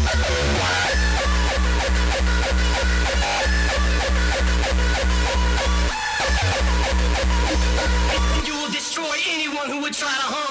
You will destroy anyone who would try to harm.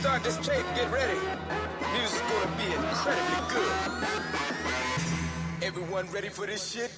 start this tape, get ready. Music's gonna be incredibly good. Everyone ready for this shit?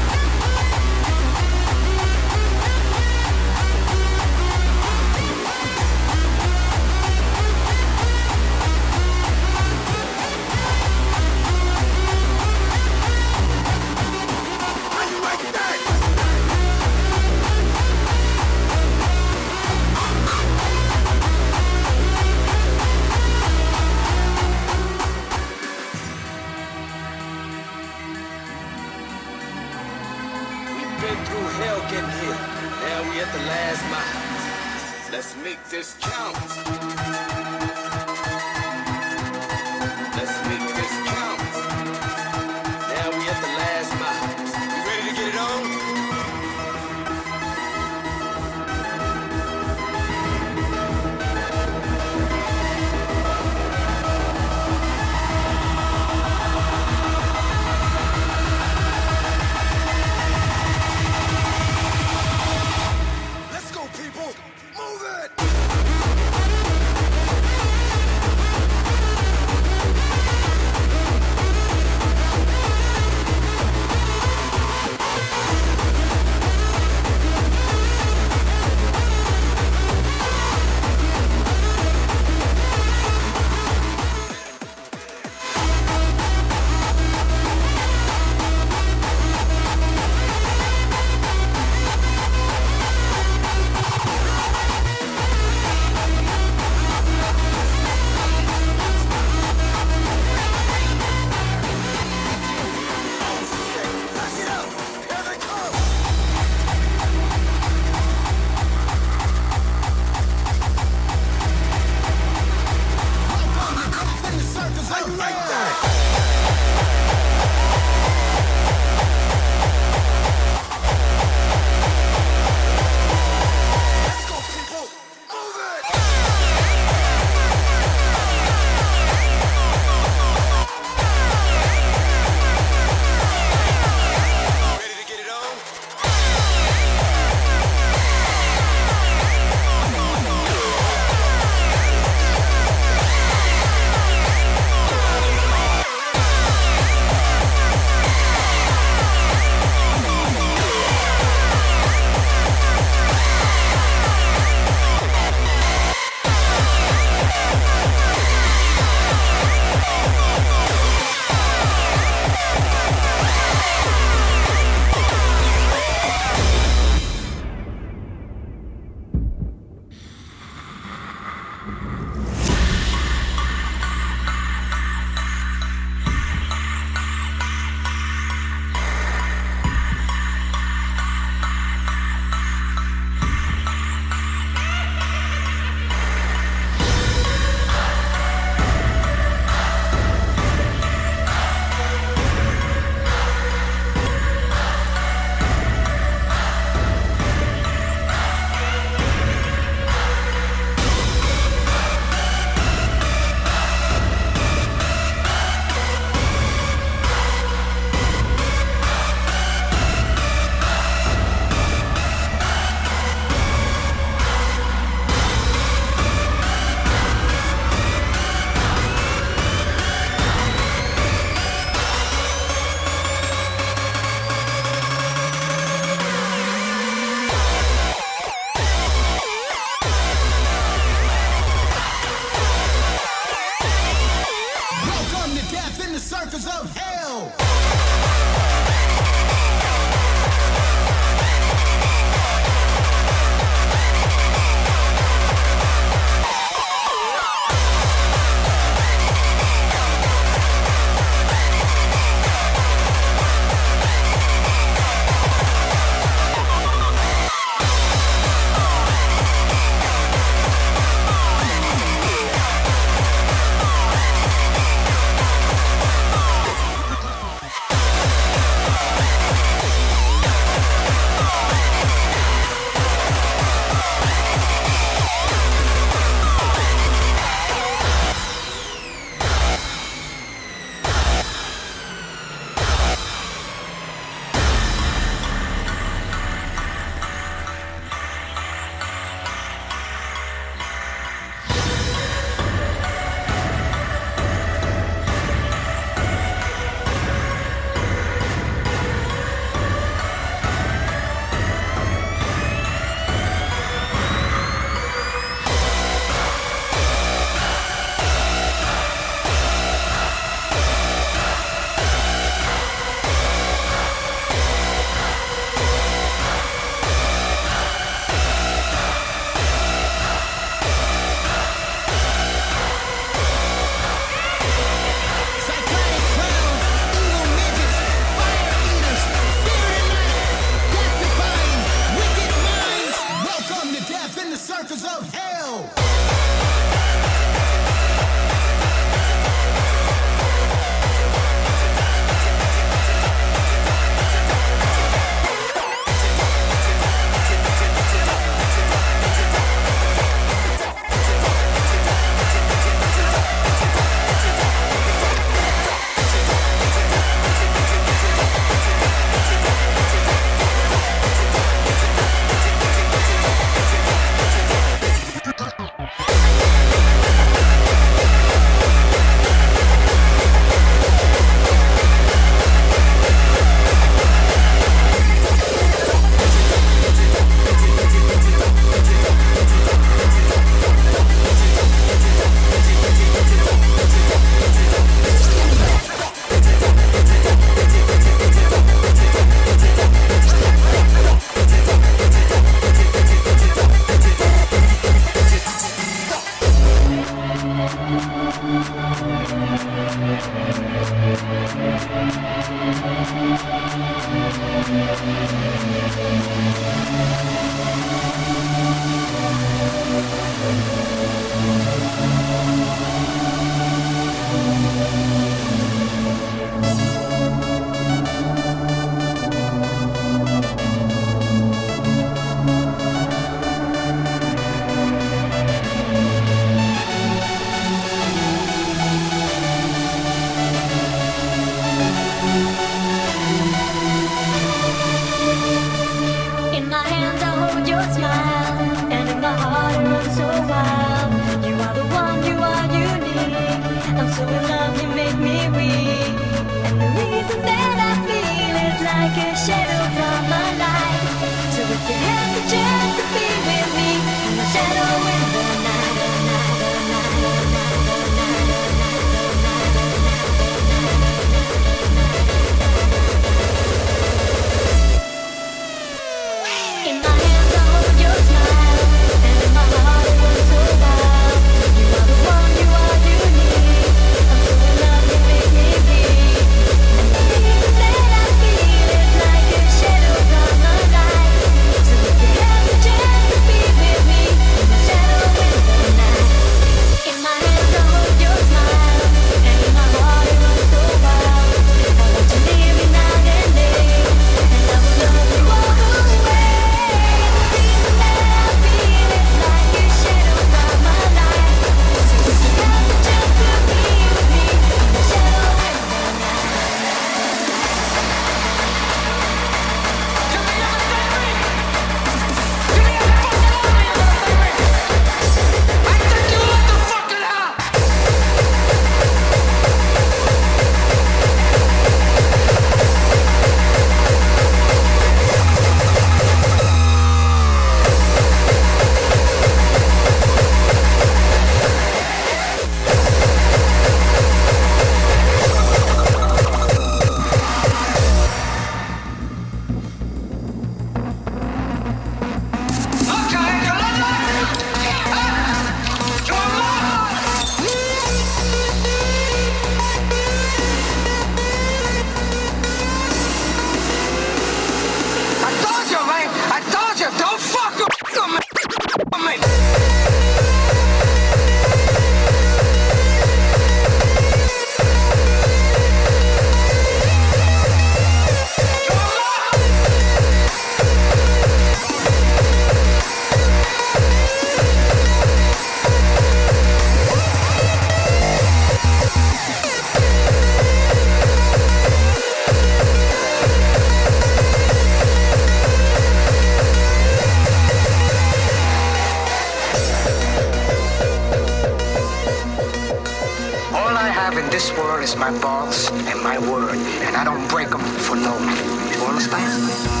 in this world is my boss and my word, and I don't break them for no one. You understand?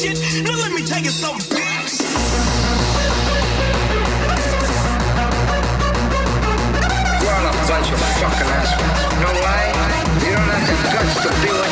shit. Now let me tell you something. No lie, you don't have the guts to touch the feeling.